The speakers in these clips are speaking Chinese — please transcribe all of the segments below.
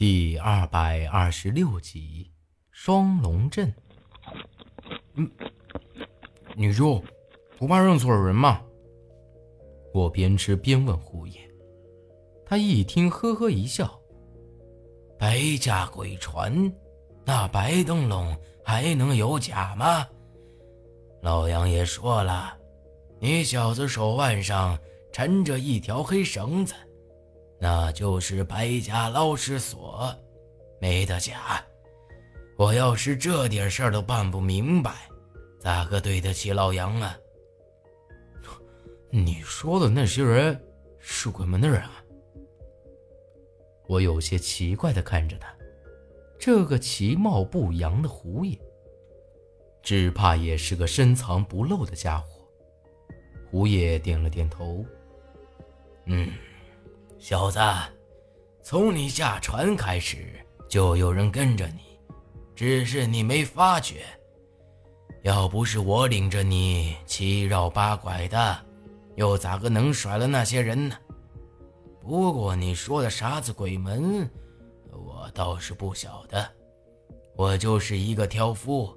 第二百二十六集，双龙镇。嗯，女主不怕认错人吗？我边吃边问胡爷。他一听，呵呵一笑：“白家鬼船，那白灯笼还能有假吗？老杨也说了，你小子手腕上缠着一条黑绳子。”那就是白家捞尸所，没得假。我要是这点事儿都办不明白，咋个对得起老杨啊？你说的那些人是鬼门的人啊？我有些奇怪的看着他，这个其貌不扬的胡爷，只怕也是个深藏不露的家伙。胡爷点了点头，嗯。小子，从你下船开始就有人跟着你，只是你没发觉。要不是我领着你七绕八拐的，又咋个能甩了那些人呢？不过你说的啥子鬼门，我倒是不晓得。我就是一个挑夫，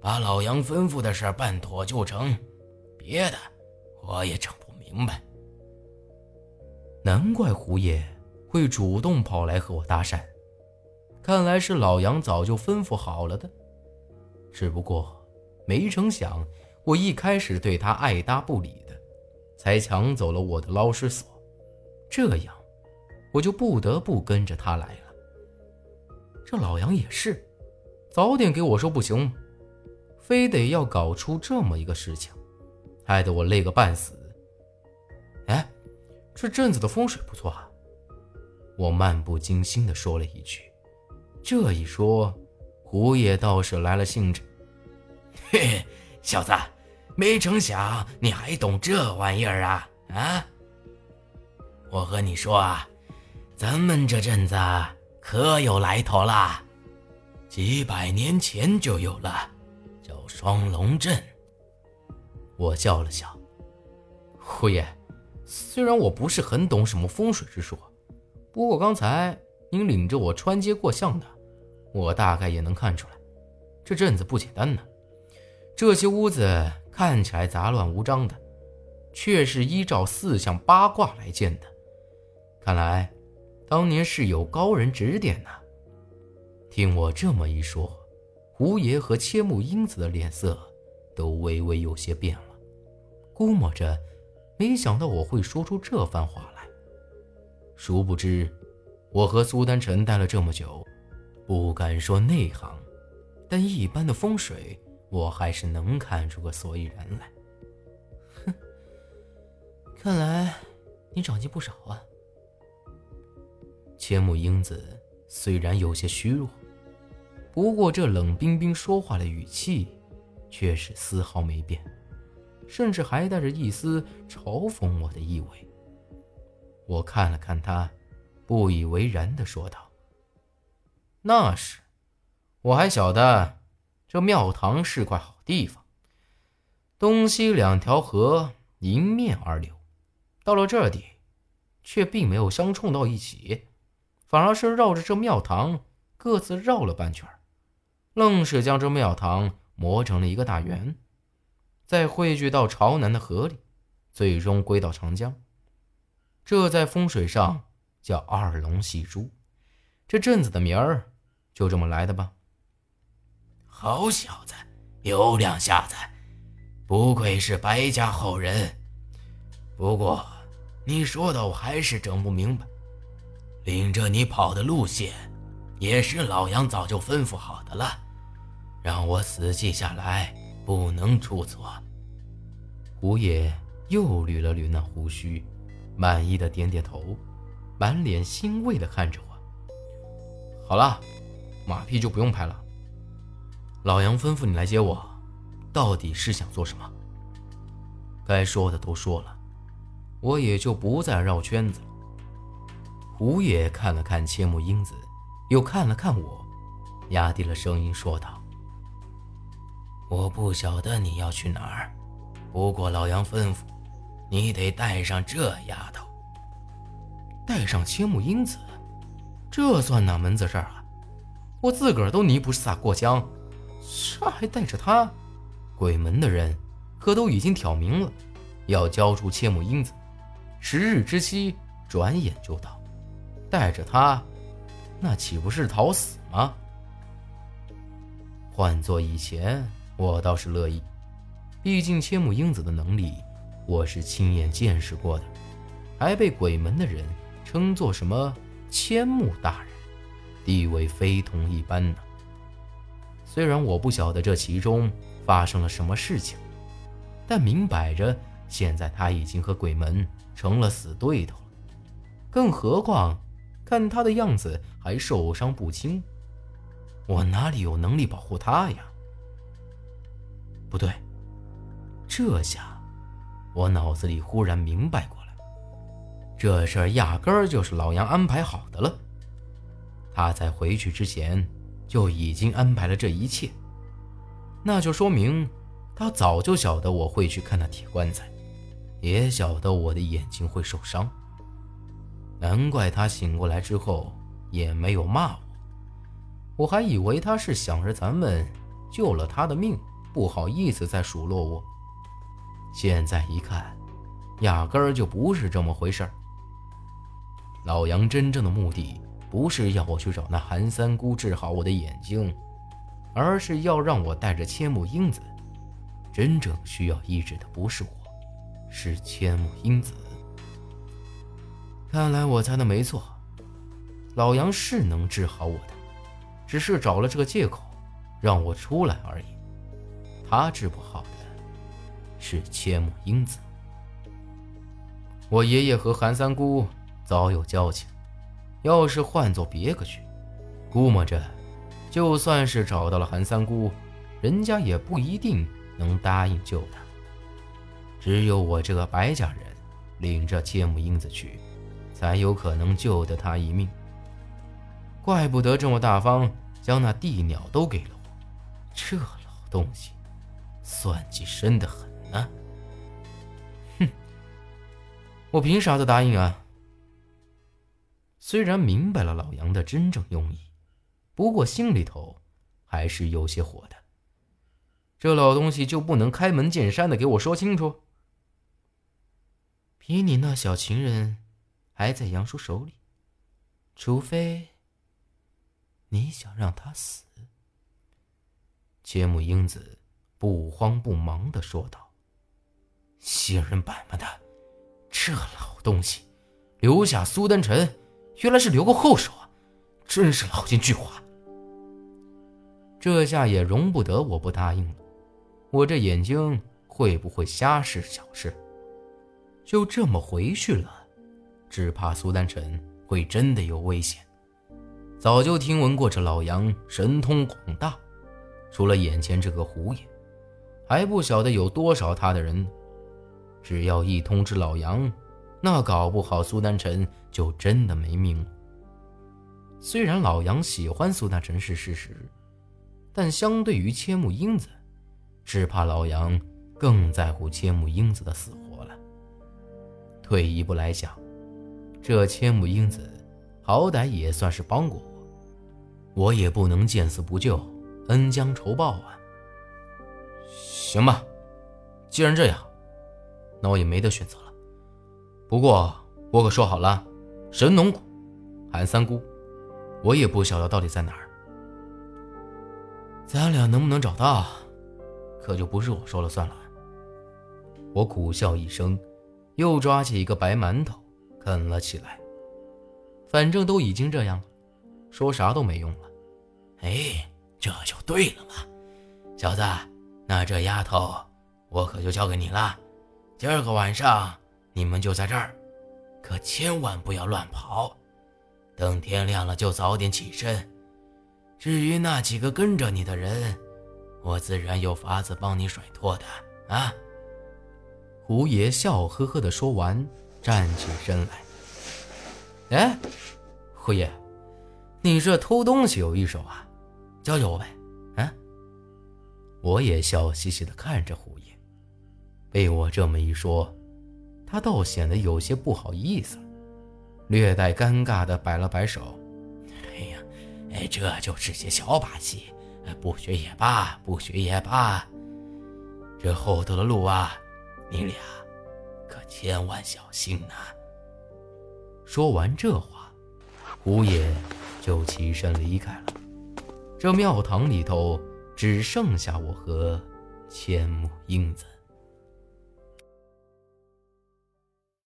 把老杨吩咐的事办妥就成，别的我也整不明白。难怪胡爷会主动跑来和我搭讪，看来是老杨早就吩咐好了的。只不过没成想，我一开始对他爱搭不理的，才抢走了我的捞尸所，这样我就不得不跟着他来了。这老杨也是，早点给我说不行？非得要搞出这么一个事情，害得我累个半死。这镇子的风水不错啊，我漫不经心地说了一句。这一说，胡爷倒是来了兴致。嘿，小子，没成想你还懂这玩意儿啊！啊，我和你说啊，咱们这镇子可有来头啦，几百年前就有了，叫双龙镇。我笑了笑，胡爷。虽然我不是很懂什么风水之说，不过刚才您领着我穿街过巷的，我大概也能看出来，这镇子不简单呢。这些屋子看起来杂乱无章的，却是依照四象八卦来建的。看来当年是有高人指点呢。听我这么一说，胡爷和千木英子的脸色都微微有些变了，估摸着。没想到我会说出这番话来。殊不知，我和苏丹臣待了这么久，不敢说内行，但一般的风水，我还是能看出个所以然来。哼，看来你长进不少啊。千木英子虽然有些虚弱，不过这冷冰冰说话的语气，却是丝毫没变。甚至还带着一丝嘲讽我的意味。我看了看他，不以为然地说道：“那是，我还晓得这庙堂是块好地方，东西两条河迎面而流，到了这里，却并没有相冲到一起，反而是绕着这庙堂各自绕了半圈，愣是将这庙堂磨成了一个大圆。”再汇聚到朝南的河里，最终归到长江。这在风水上叫二龙戏珠，这镇子的名儿就这么来的吧？好小子，有两下子，不愧是白家后人。不过你说的我还是整不明白，领着你跑的路线也是老杨早就吩咐好的了，让我死记下来。不能出错。胡爷又捋了捋那胡须，满意的点点头，满脸欣慰的看着我。好了，马屁就不用拍了。老杨吩咐你来接我，到底是想做什么？该说的都说了，我也就不再绕圈子了。胡爷看了看千木英子，又看了看我，压低了声音说道。我不晓得你要去哪儿，不过老杨吩咐，你得带上这丫头。带上千木英子，这算哪门子事儿啊？我自个儿都泥菩萨过江，这还带着他？鬼门的人可都已经挑明了，要交出切木英子，十日之期转眼就到，带着他，那岂不是讨死吗？换做以前，我倒是乐意，毕竟千木英子的能力，我是亲眼见识过的，还被鬼门的人称作什么千木大人。地位非同一般呢。虽然我不晓得这其中发生了什么事情，但明摆着现在他已经和鬼门成了死对头了。更何况，看他的样子还受伤不轻，我哪里有能力保护他呀？不对，这下我脑子里忽然明白过来，这事儿压根儿就是老杨安排好的了。他在回去之前就已经安排了这一切，那就说明他早就晓得我会去看那铁棺材，也晓得我的眼睛会受伤。难怪他醒过来之后也没有骂我，我还以为他是想着咱们救了他的命，不好意思再数落我。现在一看，压根儿就不是这么回事儿。老杨真正的目的。不是要我去找那韩三姑治好我的眼睛，而是要让我带着千木英子。真正需要医治的不是我，是千木英子。看来我猜的没错，老杨是能治好我的，只是找了这个借口让我出来而已。他治不好的是千木英子。我爷爷和韩三姑早有交情。要是换做别个去，估摸着，就算是找到了韩三姑，人家也不一定能答应救他。只有我这个白家人，领着切木英子去，才有可能救得他一命。怪不得这么大方，将那地鸟都给了我。这老东西，算计深得很呢。哼，我凭啥子答应啊？虽然明白了老杨的真正用意，不过心里头还是有些火的。这老东西就不能开门见山的给我说清楚？比你那小情人还在杨叔手里，除非你想让他死。千木英子不慌不忙的说道：“仙人板板的，这老东西留下苏丹臣。”原来是留个后手啊！真是老奸巨猾。这下也容不得我不答应了。我这眼睛会不会瞎是小事？就这么回去了，只怕苏丹臣会真的有危险。早就听闻过这老杨神通广大，除了眼前这个胡爷，还不晓得有多少他的人。只要一通知老杨。那搞不好苏丹臣就真的没命了。虽然老杨喜欢苏丹臣是事实，但相对于千木英子，只怕老杨更在乎千木英子的死活了。退一步来讲，这千木英子好歹也算是帮过我，我也不能见死不救，恩将仇报啊。行吧，既然这样，那我也没得选择了。不过我可说好了，神农谷、韩三姑，我也不晓得到底在哪儿。咱俩能不能找到，可就不是我说了算了。我苦笑一声，又抓起一个白馒头啃了起来。反正都已经这样了，说啥都没用了。哎，这就对了嘛，小子，那这丫头我可就交给你了。今儿个晚上。你们就在这儿，可千万不要乱跑。等天亮了就早点起身。至于那几个跟着你的人，我自然有法子帮你甩脱的啊。胡爷笑呵呵的说完，站起身来。哎，胡爷，你这偷东西有一手啊，教教我呗。我也笑嘻嘻的看着胡爷，被我这么一说。他倒显得有些不好意思，略带尴尬的摆了摆手：“哎，这就是些小把戏，不学也罢，不学也罢。这后头的路啊，你俩可千万小心呐！说完这话，胡爷就起身离开了。这庙堂里头只剩下我和千木英子。